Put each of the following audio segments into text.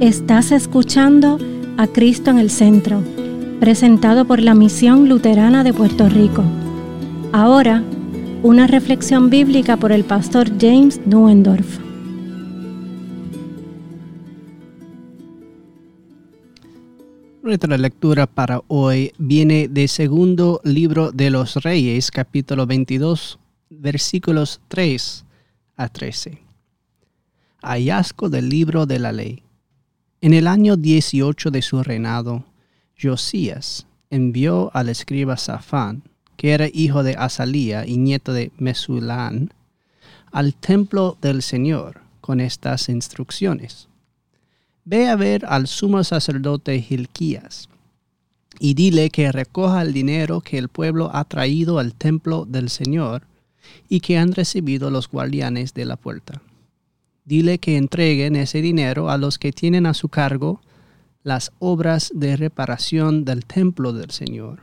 Estás escuchando a Cristo en el Centro, presentado por la Misión Luterana de Puerto Rico. Ahora, una reflexión bíblica por el pastor James Nuendorf. Nuestra lectura para hoy viene de segundo libro de los Reyes, capítulo 22, versículos 3 a 13. Hallazgo del libro de la ley. En el año 18 de su reinado, Josías envió al escriba Safán, que era hijo de Azalía y nieto de Mesulán, al templo del Señor con estas instrucciones. Ve a ver al sumo sacerdote Gilquías y dile que recoja el dinero que el pueblo ha traído al templo del Señor y que han recibido los guardianes de la puerta dile que entreguen ese dinero a los que tienen a su cargo las obras de reparación del templo del Señor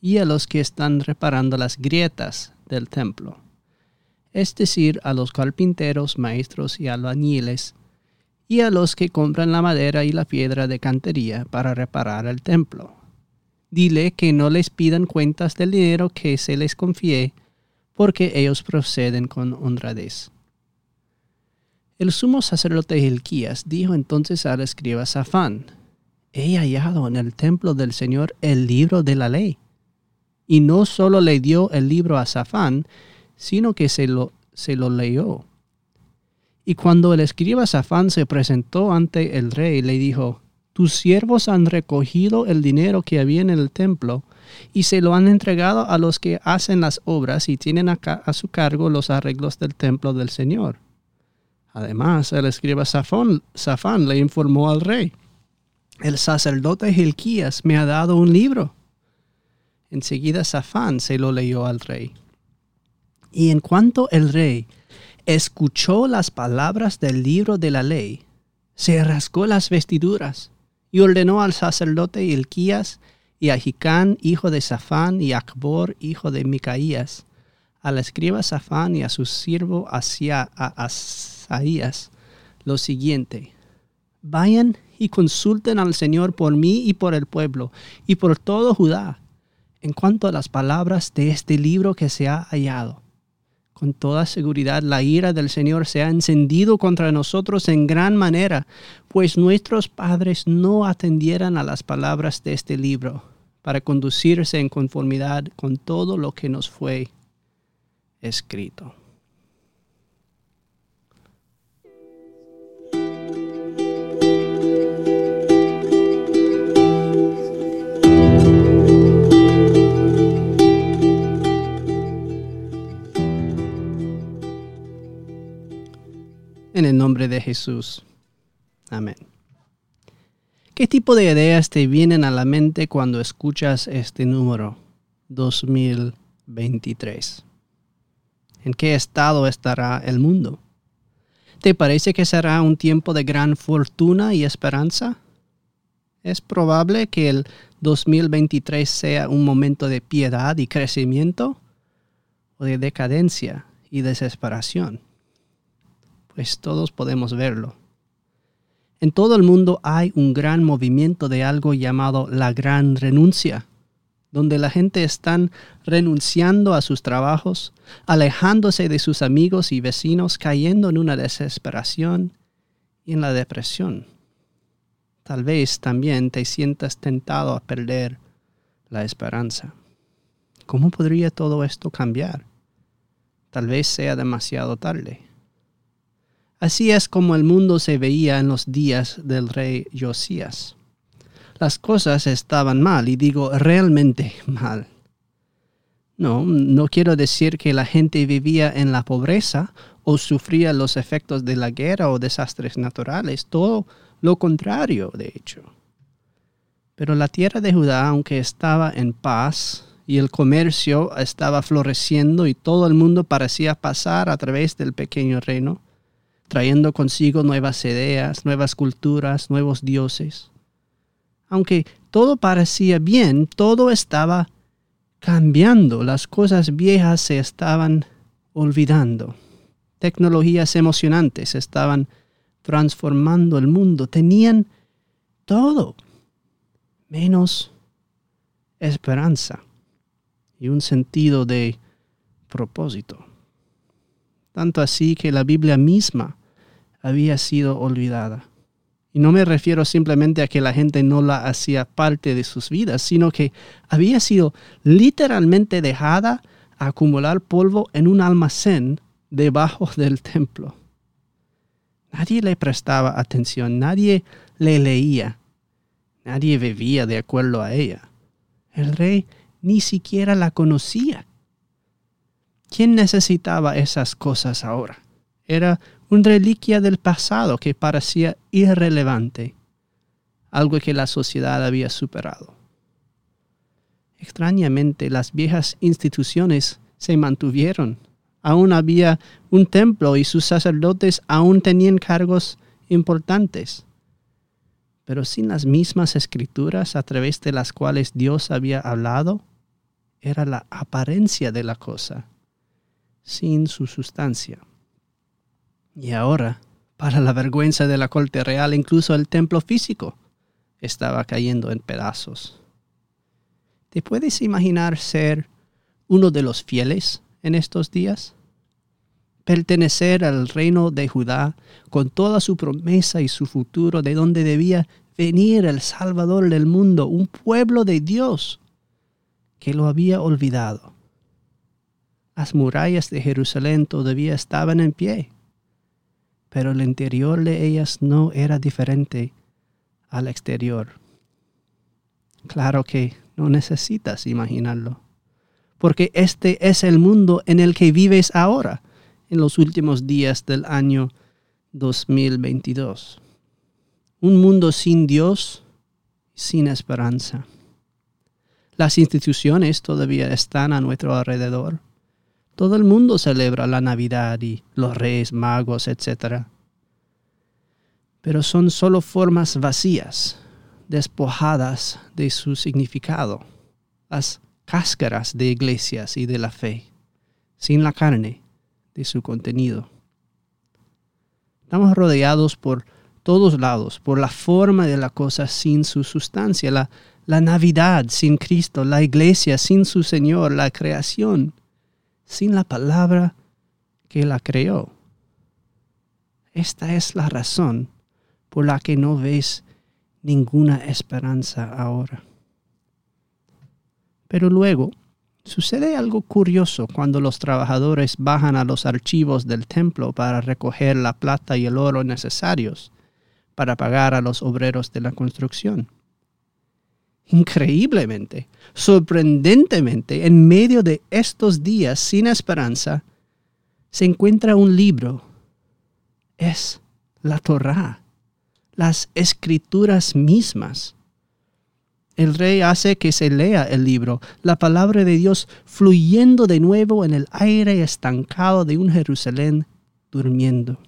y a los que están reparando las grietas del templo, es decir, a los carpinteros, maestros y albañiles, y a los que compran la madera y la piedra de cantería para reparar el templo. Dile que no les pidan cuentas del dinero que se les confíe, porque ellos proceden con honradez. El sumo sacerdote Hilquías dijo entonces al escriba Safán, he hallado en el templo del Señor el libro de la ley. Y no solo le dio el libro a Safán, sino que se lo, se lo leyó. Y cuando el escriba Safán se presentó ante el rey, le dijo, tus siervos han recogido el dinero que había en el templo y se lo han entregado a los que hacen las obras y tienen a su cargo los arreglos del templo del Señor. Además, el escriba Safán, le informó al rey, el sacerdote Gilquías me ha dado un libro. Enseguida Safán se lo leyó al rey. Y en cuanto el rey escuchó las palabras del libro de la ley, se rasgó las vestiduras y ordenó al sacerdote Hilquías y a Jicán, hijo de Safán, y a Acbor, hijo de Micaías, al escriba Safán y a su siervo hacia Isaías lo siguiente, vayan y consulten al Señor por mí y por el pueblo y por todo Judá en cuanto a las palabras de este libro que se ha hallado. Con toda seguridad la ira del Señor se ha encendido contra nosotros en gran manera, pues nuestros padres no atendieran a las palabras de este libro para conducirse en conformidad con todo lo que nos fue escrito. Jesús. Amén. ¿Qué tipo de ideas te vienen a la mente cuando escuchas este número 2023? ¿En qué estado estará el mundo? ¿Te parece que será un tiempo de gran fortuna y esperanza? Es probable que el 2023 sea un momento de piedad y crecimiento o de decadencia y desesperación pues todos podemos verlo. En todo el mundo hay un gran movimiento de algo llamado la gran renuncia, donde la gente está renunciando a sus trabajos, alejándose de sus amigos y vecinos, cayendo en una desesperación y en la depresión. Tal vez también te sientas tentado a perder la esperanza. ¿Cómo podría todo esto cambiar? Tal vez sea demasiado tarde. Así es como el mundo se veía en los días del rey Josías. Las cosas estaban mal, y digo realmente mal. No, no quiero decir que la gente vivía en la pobreza o sufría los efectos de la guerra o desastres naturales, todo lo contrario, de hecho. Pero la tierra de Judá, aunque estaba en paz y el comercio estaba floreciendo y todo el mundo parecía pasar a través del pequeño reino, trayendo consigo nuevas ideas, nuevas culturas, nuevos dioses. Aunque todo parecía bien, todo estaba cambiando, las cosas viejas se estaban olvidando, tecnologías emocionantes estaban transformando el mundo. Tenían todo, menos esperanza y un sentido de propósito. Tanto así que la Biblia misma había sido olvidada. Y no me refiero simplemente a que la gente no la hacía parte de sus vidas, sino que había sido literalmente dejada a acumular polvo en un almacén debajo del templo. Nadie le prestaba atención, nadie le leía, nadie vivía de acuerdo a ella. El rey ni siquiera la conocía. ¿Quién necesitaba esas cosas ahora? Era una reliquia del pasado que parecía irrelevante, algo que la sociedad había superado. Extrañamente, las viejas instituciones se mantuvieron. Aún había un templo y sus sacerdotes aún tenían cargos importantes. Pero sin las mismas escrituras a través de las cuales Dios había hablado, era la apariencia de la cosa, sin su sustancia. Y ahora, para la vergüenza de la corte real, incluso el templo físico estaba cayendo en pedazos. ¿Te puedes imaginar ser uno de los fieles en estos días? Pertenecer al reino de Judá con toda su promesa y su futuro, de donde debía venir el Salvador del mundo, un pueblo de Dios que lo había olvidado. Las murallas de Jerusalén todavía estaban en pie, pero el interior de ellas no era diferente al exterior. Claro que no necesitas imaginarlo, porque este es el mundo en el que vives ahora, en los últimos días del año 2022. Un mundo sin Dios, sin esperanza. Las instituciones todavía están a nuestro alrededor. Todo el mundo celebra la Navidad y los Reyes Magos, etc. Pero son solo formas vacías despojadas de su significado, las cáscaras de iglesias y de la fe, sin la carne de su contenido. Estamos rodeados por todos lados, por la forma de la cosa sin su sustancia, la, la Navidad sin Cristo, la iglesia sin su Señor, la creación sin la palabra que la creó. Esta es la razón por la que no ves ninguna esperanza ahora. Pero luego sucede algo curioso cuando los trabajadores bajan a los archivos del templo para recoger la plata y el oro necesarios para pagar a los obreros de la construcción. Increíblemente, sorprendentemente, en medio de estos días sin esperanza, se encuentra un libro. Es la Torá las escrituras mismas. El rey hace que se lea el libro, la palabra de Dios fluyendo de nuevo en el aire estancado de un Jerusalén durmiendo.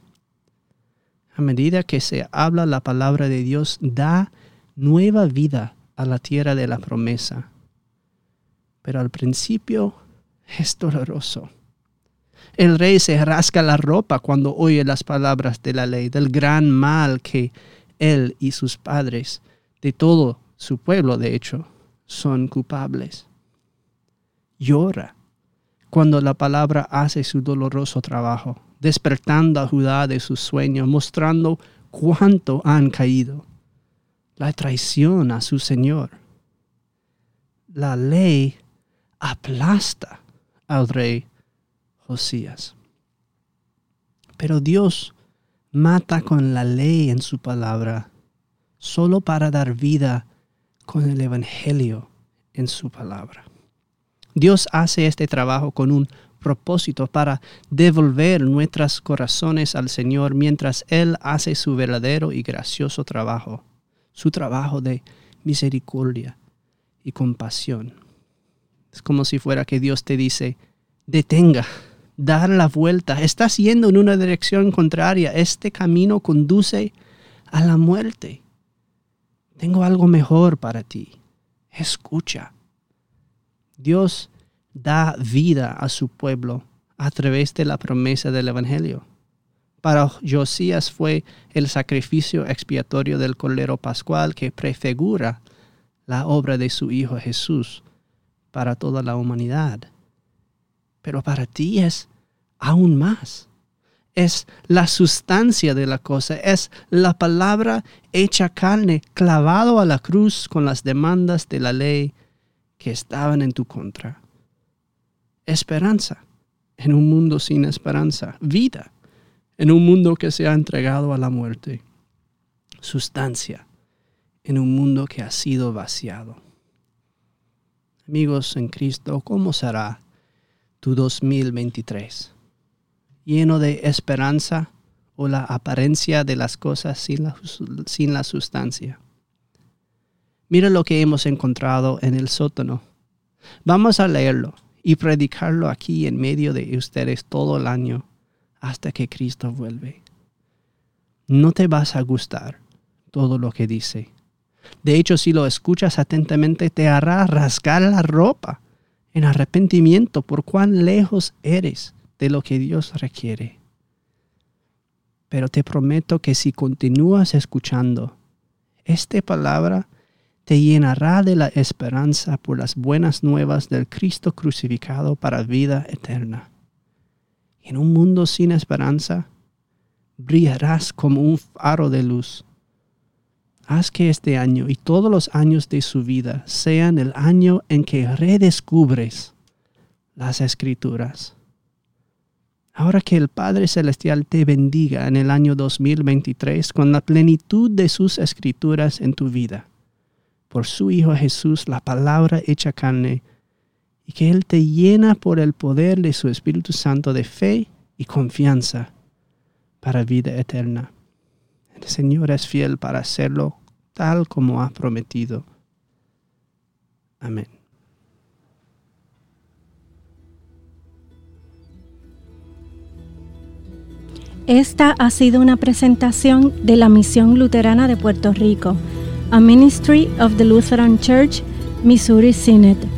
A medida que se habla la palabra de Dios, da nueva vida a la tierra de la promesa. Pero al principio es doloroso. El rey se rasca la ropa cuando oye las palabras de la ley, del gran mal que él y sus padres, de todo su pueblo, de hecho, son culpables. Llora cuando la palabra hace su doloroso trabajo, despertando a Judá de su sueño, mostrando cuánto han caído. La traición a su Señor. La ley aplasta al rey Josías. Pero Dios mata con la ley en su palabra, solo para dar vida con el Evangelio en su palabra. Dios hace este trabajo con un propósito para devolver nuestros corazones al Señor mientras Él hace su verdadero y gracioso trabajo, su trabajo de misericordia y compasión. Es como si fuera que Dios te dice, detenga, dar la vuelta. Estás yendo en una dirección contraria. Este camino conduce a la muerte. Tengo algo mejor para ti. Escucha. Dios da vida a su pueblo a través de la promesa del Evangelio. Para Josías fue el sacrificio expiatorio del Cordero Pascual que prefigura la obra de su Hijo Jesús para toda la humanidad. Pero para ti es aún más. Es la sustancia de la cosa, es la palabra hecha carne, clavado a la cruz con las demandas de la ley que estaban en tu contra. Esperanza en un mundo sin esperanza, vida en un mundo que se ha entregado a la muerte, sustancia en un mundo que ha sido vaciado. Amigos en Cristo, ¿cómo será tu 2023? ¿Lleno de esperanza o la apariencia de las cosas sin la, sin la sustancia? Mira lo que hemos encontrado en el sótano. Vamos a leerlo y predicarlo aquí en medio de ustedes todo el año hasta que Cristo vuelve. No te vas a gustar todo lo que dice. De hecho, si lo escuchas atentamente, te hará rasgar la ropa en arrepentimiento por cuán lejos eres de lo que Dios requiere. Pero te prometo que si continúas escuchando, esta palabra te llenará de la esperanza por las buenas nuevas del Cristo crucificado para vida eterna. En un mundo sin esperanza, brillarás como un faro de luz. Haz que este año y todos los años de su vida sean el año en que redescubres las escrituras. Ahora que el Padre Celestial te bendiga en el año 2023 con la plenitud de sus escrituras en tu vida. Por su Hijo Jesús, la palabra hecha carne, y que Él te llena por el poder de su Espíritu Santo de fe y confianza para vida eterna. El Señor es fiel para hacerlo tal como ha prometido. Amén. Esta ha sido una presentación de la Misión Luterana de Puerto Rico, a Ministry of the Lutheran Church, Missouri Synod.